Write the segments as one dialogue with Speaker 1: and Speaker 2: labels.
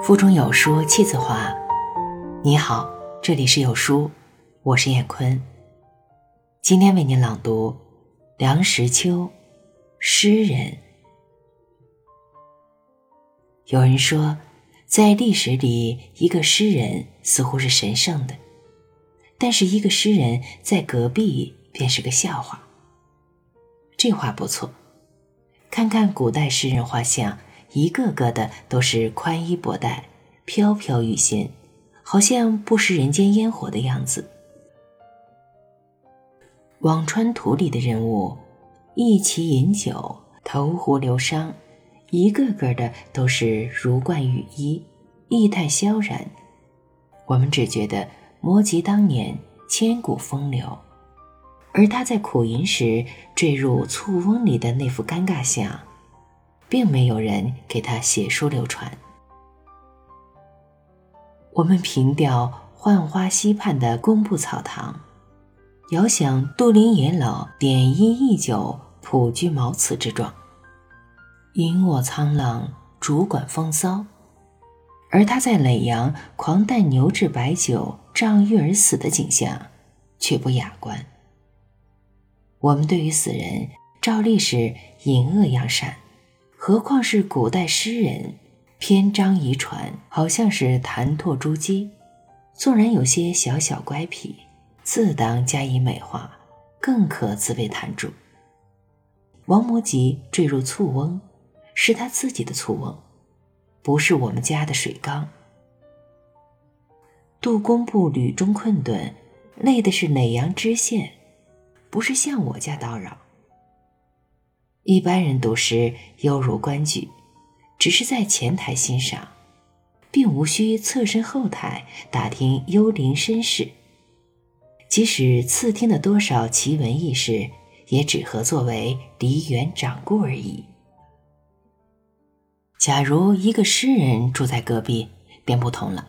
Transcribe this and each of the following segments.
Speaker 1: 腹中有书气自华。你好，这里是有书，我是燕坤。今天为您朗读梁实秋诗人。有人说，在历史里，一个诗人似乎是神圣的，但是一个诗人在隔壁便是个笑话。这话不错，看看古代诗人画像。一个个的都是宽衣博带、飘飘欲仙，好像不食人间烟火的样子。辋川图里的人物，一齐饮酒，投壶流觞，一个个的都是如冠羽衣，意态萧然。我们只觉得摩诘当年千古风流，而他在苦吟时坠入醋翁里的那副尴尬相。并没有人给他写书流传。我们凭吊浣花溪畔的工部草堂，遥想杜林野老点衣一酒，普居茅茨之状。萤卧沧浪，竹管风骚，而他在耒阳狂啖牛至白酒，仗玉而死的景象，却不雅观。我们对于死人，照例是隐恶扬善。何况是古代诗人，篇章遗传，好像是弹拓珠玑。纵然有些小小乖僻，自当加以美化，更可自为弹著。王摩诘坠入醋翁，是他自己的醋翁，不是我们家的水缸。杜工部屡中困顿，累的是耒阳知县，不是向我家叨扰。一般人读诗犹如观剧，只是在前台欣赏，并无需侧身后台打听幽灵身世。即使次听的多少奇闻异事，也只合作为梨园掌故而已。假如一个诗人住在隔壁，便不同了。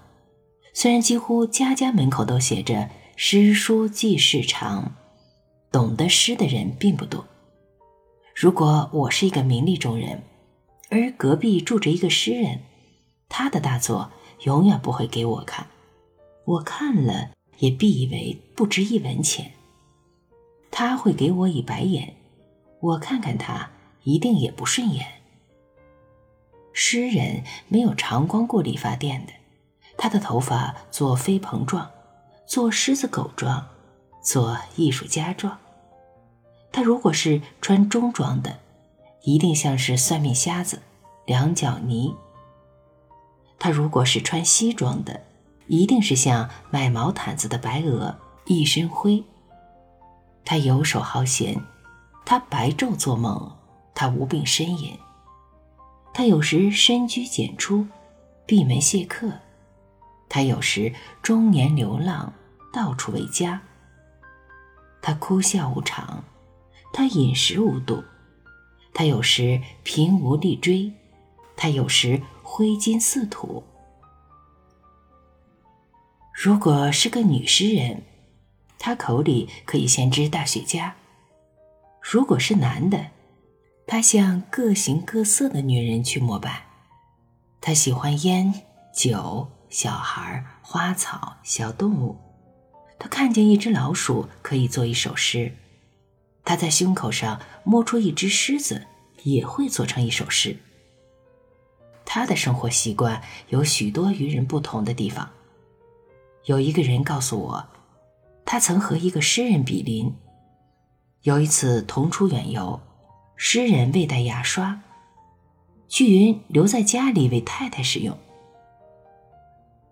Speaker 1: 虽然几乎家家门口都写着“诗书记事长”，懂得诗的人并不多。如果我是一个名利中人，而隔壁住着一个诗人，他的大作永远不会给我看，我看了也必以为不值一文钱。他会给我以白眼，我看看他一定也不顺眼。诗人没有常光顾理发店的，他的头发做飞蓬状，做狮子狗状，做艺术家状。他如果是穿中装的，一定像是算命瞎子，两脚泥；他如果是穿西装的，一定是像卖毛毯子的白鹅，一身灰。他游手好闲，他白昼做梦，他无病呻吟，他有时深居简出，闭门谢客，他有时中年流浪，到处为家。他哭笑无常。他饮食无度，他有时贫无立锥，他有时挥金似土。如果是个女诗人，他口里可以先知大学家；如果是男的，他向各形各色的女人去膜拜。他喜欢烟酒、小孩、花草、小动物。他看见一只老鼠，可以做一首诗。他在胸口上摸出一只狮子，也会做成一首诗。他的生活习惯有许多与人不同的地方。有一个人告诉我，他曾和一个诗人比邻。有一次同出远游，诗人未带牙刷，据云留在家里为太太使用。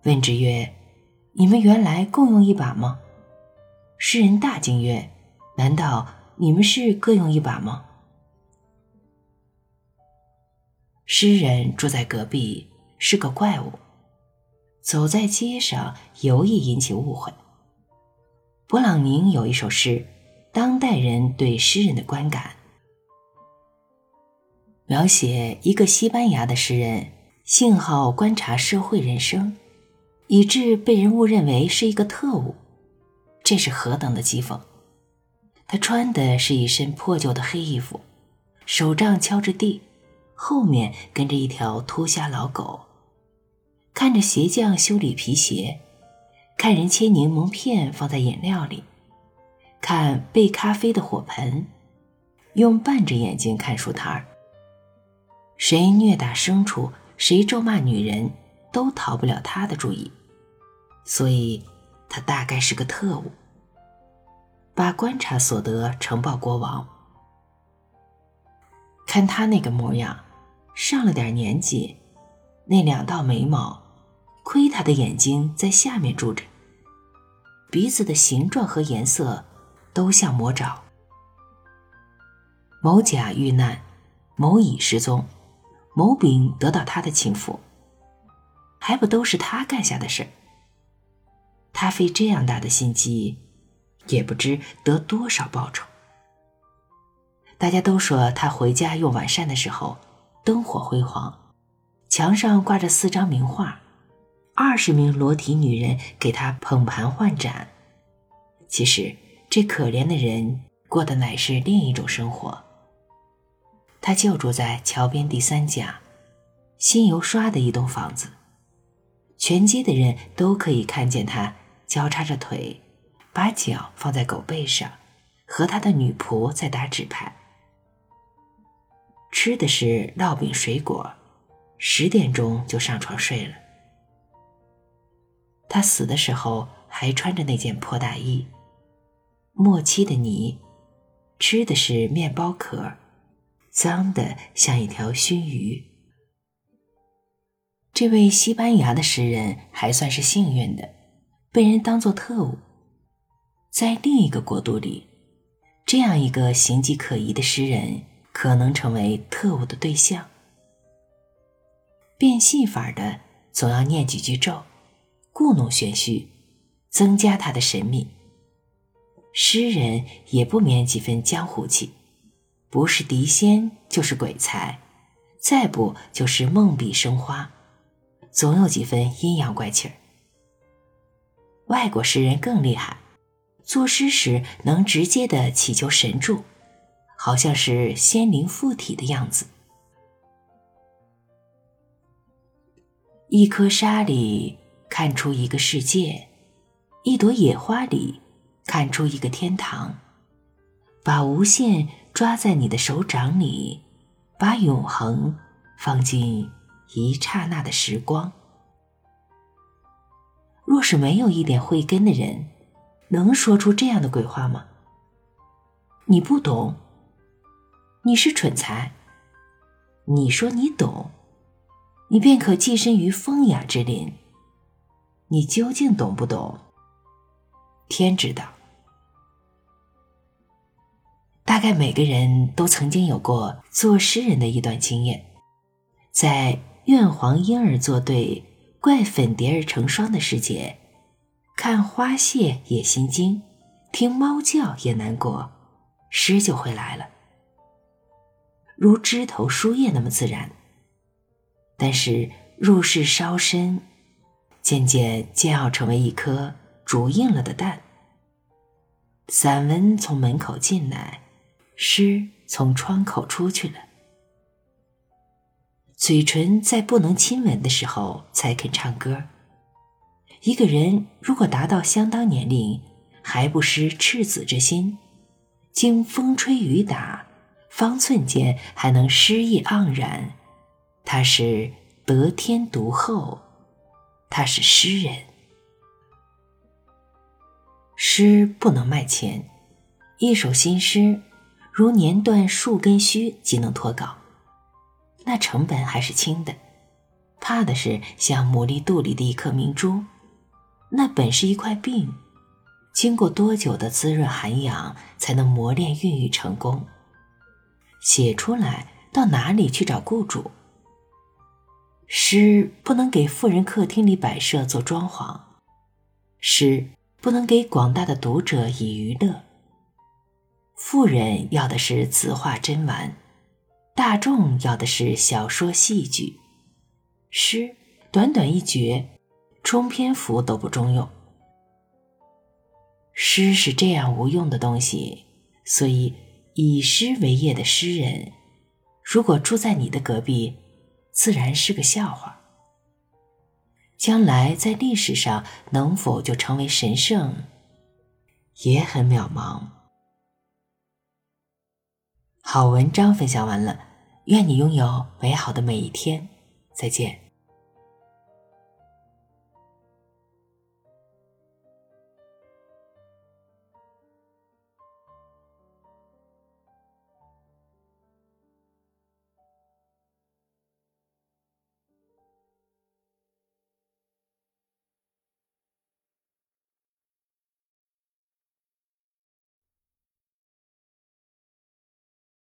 Speaker 1: 问之曰：“你们原来共用一把吗？”诗人大惊曰：“难道？”你们是各用一把吗？诗人住在隔壁，是个怪物。走在街上，尤易引起误会。勃朗宁有一首诗，《当代人对诗人的观感》，描写一个西班牙的诗人，幸好观察社会人生，以致被人误认为是一个特务。这是何等的讥讽！他穿的是一身破旧的黑衣服，手杖敲着地，后面跟着一条秃瞎老狗。看着鞋匠修理皮鞋，看人切柠檬片放在饮料里，看备咖啡的火盆，用半只眼睛看书摊儿。谁虐打牲畜，谁咒骂女人，都逃不了他的注意。所以，他大概是个特务，把观察所得呈报国王。看他那个模样，上了点年纪，那两道眉毛，亏他的眼睛在下面住着。鼻子的形状和颜色都像魔爪。某甲遇难，某乙失踪，某丙得到他的情妇，还不都是他干下的事？他费这样大的心机，也不知得多少报酬。大家都说他回家用晚膳的时候，灯火辉煌，墙上挂着四张名画，二十名裸体女人给他捧盘换盏。其实这可怜的人过的乃是另一种生活。他就住在桥边第三家，新油刷的一栋房子，全街的人都可以看见他交叉着腿，把脚放在狗背上，和他的女仆在打纸牌。吃的是烙饼水果，十点钟就上床睡了。他死的时候还穿着那件破大衣，磨漆的泥，吃的是面包壳，脏的像一条熏鱼。这位西班牙的诗人还算是幸运的，被人当作特务。在另一个国度里，这样一个形迹可疑的诗人。可能成为特务的对象。变戏法的总要念几句咒，故弄玄虚，增加他的神秘。诗人也不免几分江湖气，不是狄仙就是鬼才，再不就是梦笔生花，总有几分阴阳怪气儿。外国诗人更厉害，作诗时能直接的祈求神助。好像是仙灵附体的样子。一颗沙里看出一个世界，一朵野花里看出一个天堂。把无限抓在你的手掌里，把永恒放进一刹那的时光。若是没有一点慧根的人，能说出这样的鬼话吗？你不懂。你是蠢材，你说你懂，你便可寄身于风雅之林。你究竟懂不懂？天知道。大概每个人都曾经有过做诗人的一段经验，在怨黄莺儿作对、怪粉蝶儿成双的世界，看花谢也心惊，听猫叫也难过，诗就会来了。如枝头书叶那么自然，但是入世稍深，渐渐煎熬成为一颗煮硬了的蛋。散文从门口进来，诗从窗口出去了。嘴唇在不能亲吻的时候才肯唱歌。一个人如果达到相当年龄，还不失赤子之心，经风吹雨打。方寸间还能诗意盎然，他是得天独厚，他是诗人。诗不能卖钱，一首新诗如年断数根须即能脱稿，那成本还是轻的。怕的是像牡蛎肚里的一颗明珠，那本是一块病，经过多久的滋润涵养，才能磨练孕育成功。写出来，到哪里去找雇主？诗不能给富人客厅里摆设做装潢，诗不能给广大的读者以娱乐。富人要的是字画珍玩，大众要的是小说戏剧。诗短短一绝，充篇幅都不中用。诗是这样无用的东西，所以。以诗为业的诗人，如果住在你的隔壁，自然是个笑话。将来在历史上能否就成为神圣，也很渺茫。好文章分享完了，愿你拥有美好的每一天，再见。